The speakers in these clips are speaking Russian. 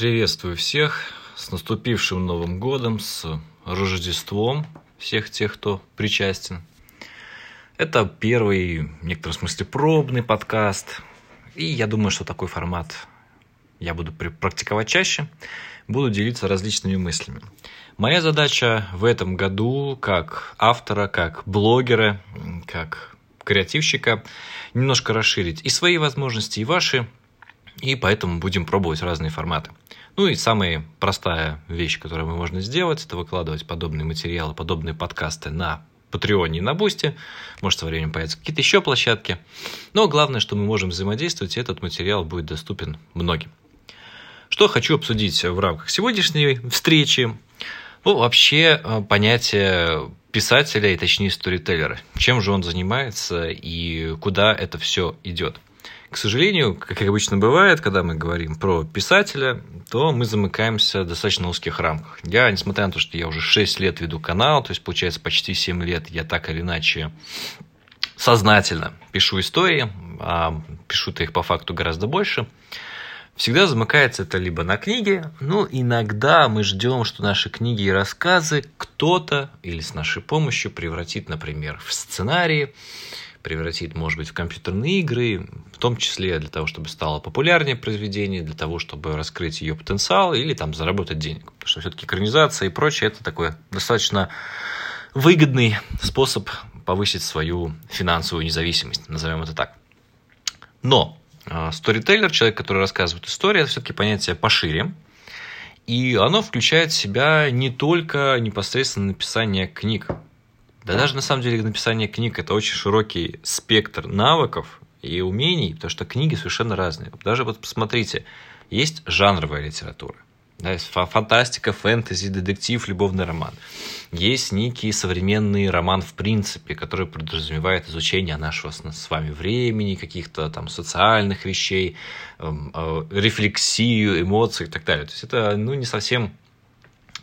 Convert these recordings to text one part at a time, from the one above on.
Приветствую всех с наступившим Новым Годом, с Рождеством всех тех, кто причастен. Это первый, в некотором смысле, пробный подкаст. И я думаю, что такой формат я буду практиковать чаще. Буду делиться различными мыслями. Моя задача в этом году, как автора, как блогера, как креативщика, немножко расширить и свои возможности, и ваши, и поэтому будем пробовать разные форматы. Ну и самая простая вещь, которую мы можно сделать, это выкладывать подобные материалы, подобные подкасты на Патреоне и на Бусте. Может, со временем появятся какие-то еще площадки. Но главное, что мы можем взаимодействовать, и этот материал будет доступен многим. Что хочу обсудить в рамках сегодняшней встречи. Ну, вообще э, понятие писателя и точнее сторителлера. Чем же он занимается и куда это все идет. К сожалению, как обычно бывает, когда мы говорим про писателя, то мы замыкаемся в достаточно узких рамках. Я, несмотря на то, что я уже 6 лет веду канал, то есть, получается, почти 7 лет я так или иначе сознательно пишу истории, а пишу-то их по факту гораздо больше, всегда замыкается это либо на книге, ну, иногда мы ждем, что наши книги и рассказы кто-то или с нашей помощью превратит, например, в сценарии, превратит, может быть, в компьютерные игры, в том числе для того, чтобы стало популярнее произведение, для того, чтобы раскрыть ее потенциал или там заработать денег. Потому что все-таки экранизация и прочее это такой достаточно выгодный способ повысить свою финансовую независимость, назовем это так. Но сторителлер, человек, который рассказывает историю, это все-таки понятие пошире. И оно включает в себя не только непосредственно написание книг, да даже на самом деле написание книг это очень широкий спектр навыков и умений, потому что книги совершенно разные. Даже вот посмотрите, есть жанровая литература. Да, есть фантастика, фэнтези, детектив, любовный роман. Есть некий современный роман в принципе, который подразумевает изучение нашего с вами времени, каких-то там социальных вещей, эм, э, рефлексию, эмоций и так далее. То есть это ну, не совсем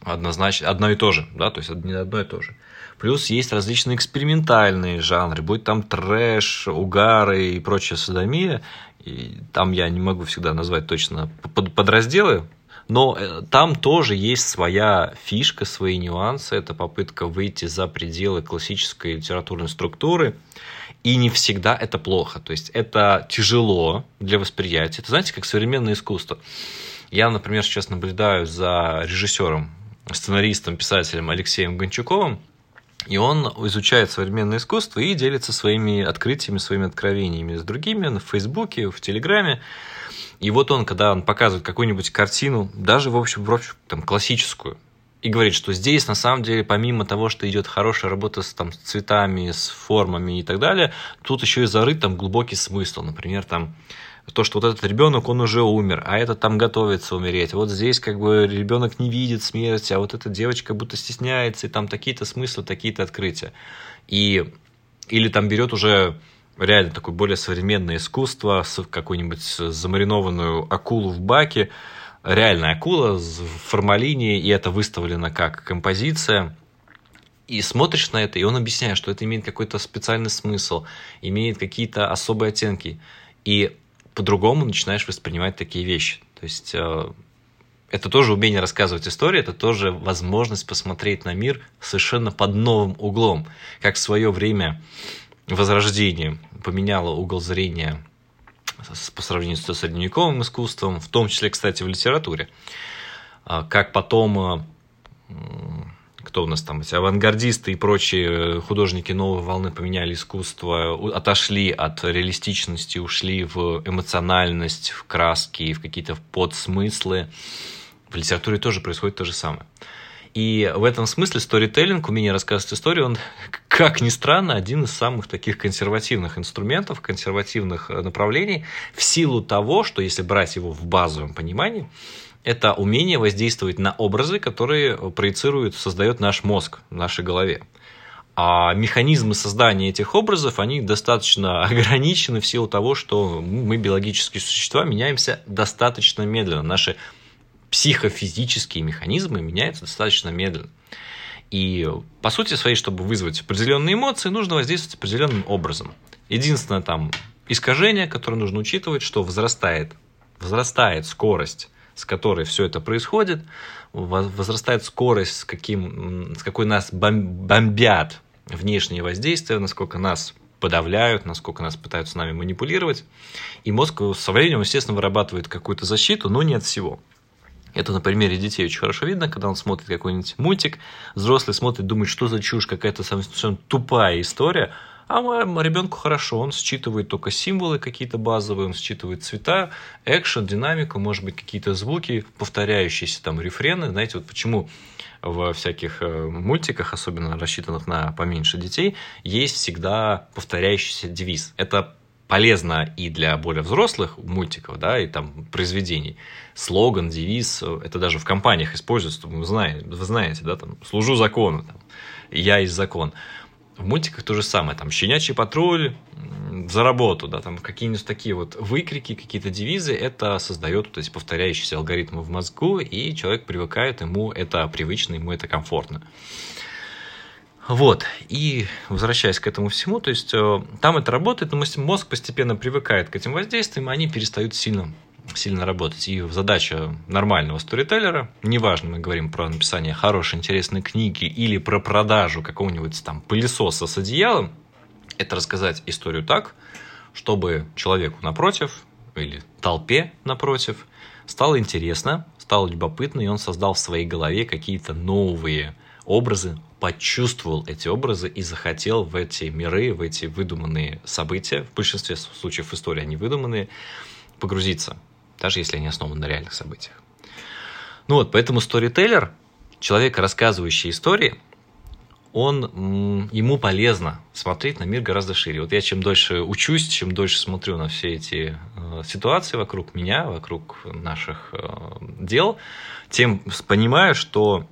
однозначно одно и то же, да, то есть не одно и то же. Плюс есть различные экспериментальные жанры, будь там трэш, угары и прочая садомия. И там я не могу всегда назвать точно подразделы, но э, там тоже есть своя фишка, свои нюансы. Это попытка выйти за пределы классической литературной структуры. И не всегда это плохо. То есть это тяжело для восприятия. Это знаете, как современное искусство. Я, например, сейчас наблюдаю за режиссером, сценаристом, писателем Алексеем Гончуковым. И он изучает современное искусство и делится своими открытиями, своими откровениями с другими на Фейсбуке, в Телеграме. И вот он, когда он показывает какую-нибудь картину, даже, в общем, в общем там, классическую, и говорит, что здесь, на самом деле, помимо того, что идет хорошая работа с, там, с цветами, с формами и так далее, тут еще и зарыт там глубокий смысл. Например, там то, что вот этот ребенок, он уже умер, а этот там готовится умереть. Вот здесь как бы ребенок не видит смерти, а вот эта девочка будто стесняется, и там такие-то смыслы, такие-то открытия. И, или там берет уже реально такое более современное искусство, какую-нибудь замаринованную акулу в баке, реальная акула в формалине, и это выставлено как композиция, и смотришь на это, и он объясняет, что это имеет какой-то специальный смысл, имеет какие-то особые оттенки. И по-другому начинаешь воспринимать такие вещи. То есть э, это тоже умение рассказывать истории, это тоже возможность посмотреть на мир совершенно под новым углом. Как в свое время Возрождение поменяло угол зрения по сравнению с средневековым искусством, в том числе, кстати, в литературе. А как потом э, кто у нас там, эти авангардисты и прочие художники новой волны поменяли искусство, отошли от реалистичности, ушли в эмоциональность, в краски, в какие-то подсмыслы. В литературе тоже происходит то же самое. И в этом смысле сторителлинг, умение рассказывать историю, он, как ни странно, один из самых таких консервативных инструментов, консервативных направлений, в силу того, что если брать его в базовом понимании, это умение воздействовать на образы, которые проецирует, создает наш мозг в нашей голове. А механизмы создания этих образов, они достаточно ограничены в силу того, что мы биологические существа меняемся достаточно медленно. Наши психофизические механизмы меняются достаточно медленно. И по сути своей, чтобы вызвать определенные эмоции, нужно воздействовать определенным образом. Единственное там искажение, которое нужно учитывать, что возрастает, возрастает скорость с которой все это происходит, возрастает скорость, с, каким, с какой нас бомбят внешние воздействия, насколько нас подавляют, насколько нас пытаются нами манипулировать. И мозг со временем, естественно, вырабатывает какую-то защиту, но не от всего. Это на примере детей очень хорошо видно, когда он смотрит какой-нибудь мультик, взрослый смотрит, думает, что за чушь, какая-то совершенно тупая история, а ребенку хорошо, он считывает только символы какие-то базовые, он считывает цвета, экшен, динамику, может быть, какие-то звуки, повторяющиеся там рефрены. Знаете, вот почему в всяких э, мультиках, особенно рассчитанных на поменьше детей, есть всегда повторяющийся девиз. Это полезно и для более взрослых мультиков, да, и там произведений. Слоган, девиз, э, это даже в компаниях используется, вы знаете, вы знаете да, там, служу закону, там, я из закон. В мультиках то же самое, там, щенячий патруль, за работу, да, там какие-нибудь такие вот выкрики, какие-то девизы, это создает вот эти повторяющиеся алгоритмы в мозгу, и человек привыкает, ему это привычно, ему это комфортно. Вот, и возвращаясь к этому всему, то есть э, там это работает, но мозг постепенно привыкает к этим воздействиям, и они перестают сильно сильно работать. И задача нормального сторителлера, неважно, мы говорим про написание хорошей, интересной книги или про продажу какого-нибудь там пылесоса с одеялом, это рассказать историю так, чтобы человеку напротив или толпе напротив стало интересно, стало любопытно, и он создал в своей голове какие-то новые образы, почувствовал эти образы и захотел в эти миры, в эти выдуманные события, в большинстве случаев истории они выдуманные, погрузиться, даже если они основаны на реальных событиях. Ну вот, поэтому сторителлер, человек, рассказывающий истории, он, ему полезно смотреть на мир гораздо шире. Вот я чем дольше учусь, чем дольше смотрю на все эти э, ситуации вокруг меня, вокруг наших э, дел, тем понимаю, что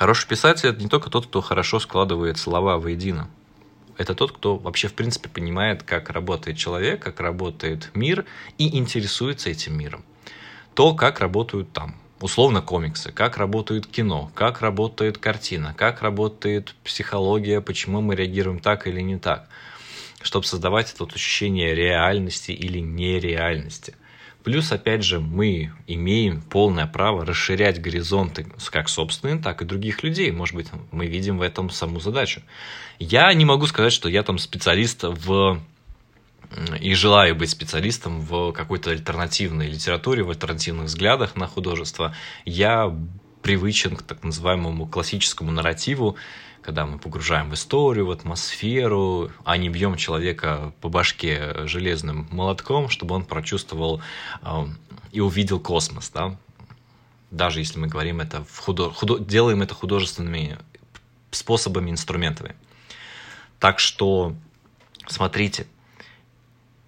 Хороший писатель – это не только тот, кто хорошо складывает слова воедино. Это тот, кто вообще, в принципе, понимает, как работает человек, как работает мир и интересуется этим миром. То, как работают там, условно, комиксы, как работает кино, как работает картина, как работает психология, почему мы реагируем так или не так, чтобы создавать это вот ощущение реальности или нереальности. Плюс, опять же, мы имеем полное право расширять горизонты как собственные, так и других людей. Может быть, мы видим в этом саму задачу. Я не могу сказать, что я там специалист в и желаю быть специалистом в какой-то альтернативной литературе, в альтернативных взглядах на художество. Я привычен к так называемому классическому нарративу, когда мы погружаем в историю, в атмосферу, а не бьем человека по башке железным молотком, чтобы он прочувствовал э, и увидел космос, да? даже если мы говорим это в худо... Худо... делаем это художественными способами, инструментами. Так что смотрите,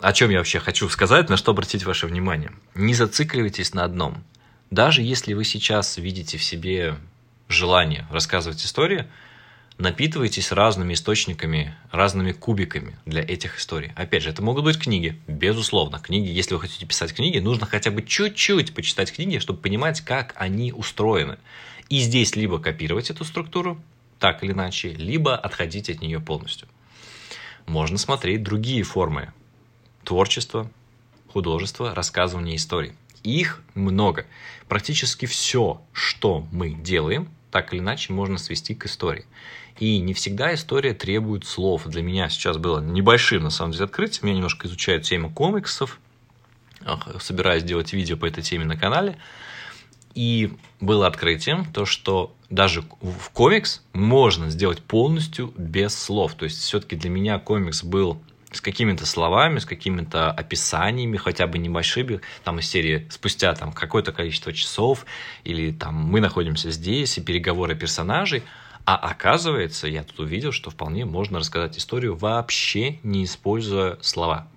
о чем я вообще хочу сказать, на что обратить ваше внимание. Не зацикливайтесь на одном. Даже если вы сейчас видите в себе желание рассказывать истории, напитывайтесь разными источниками, разными кубиками для этих историй. Опять же, это могут быть книги, безусловно. Книги, если вы хотите писать книги, нужно хотя бы чуть-чуть почитать книги, чтобы понимать, как они устроены. И здесь либо копировать эту структуру, так или иначе, либо отходить от нее полностью. Можно смотреть другие формы творчества, художества, рассказывания историй. Их много. Практически все, что мы делаем, так или иначе можно свести к истории. И не всегда история требует слов. Для меня сейчас было небольшим, на самом деле, открытием. Я немножко изучаю тему комиксов, собираюсь делать видео по этой теме на канале. И было открытием то, что даже в комикс можно сделать полностью без слов. То есть все-таки для меня комикс был с какими-то словами, с какими-то описаниями, хотя бы небольшими, там из серии спустя там какое-то количество часов, или там мы находимся здесь, и переговоры персонажей, а оказывается, я тут увидел, что вполне можно рассказать историю вообще не используя слова.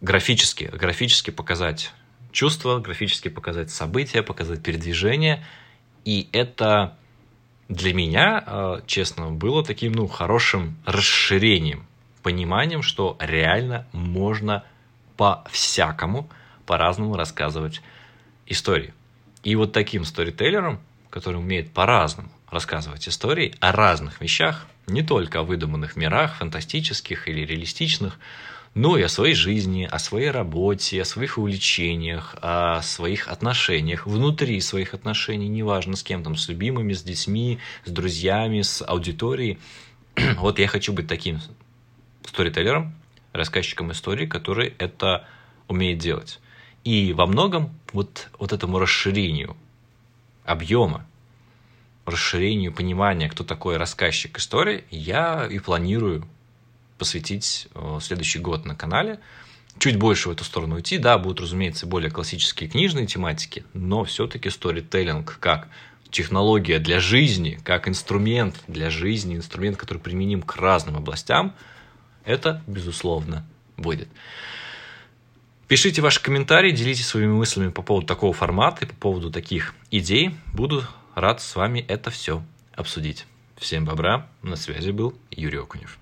Графически, графически показать чувства, графически показать события, показать передвижение. И это для меня, э, честно, было таким ну, хорошим расширением, пониманием, что реально можно по-всякому, по-разному рассказывать истории. И вот таким сторителлером, который умеет по-разному рассказывать истории о разных вещах, не только о выдуманных мирах, фантастических или реалистичных, но и о своей жизни, о своей работе, о своих увлечениях, о своих отношениях, внутри своих отношений, неважно с кем там, с любимыми, с детьми, с друзьями, с аудиторией. вот я хочу быть таким сторителлером, рассказчиком истории, который это умеет делать. И во многом вот, вот этому расширению объема, расширению понимания, кто такой рассказчик истории, я и планирую посвятить э, следующий год на канале. Чуть больше в эту сторону уйти, да, будут, разумеется, более классические книжные тематики, но все-таки сторителлинг как технология для жизни, как инструмент для жизни, инструмент, который применим к разным областям, это, безусловно, будет. Пишите ваши комментарии, делитесь своими мыслями по поводу такого формата и по поводу таких идей. Буду рад с вами это все обсудить. Всем бобра. На связи был Юрий Окунев.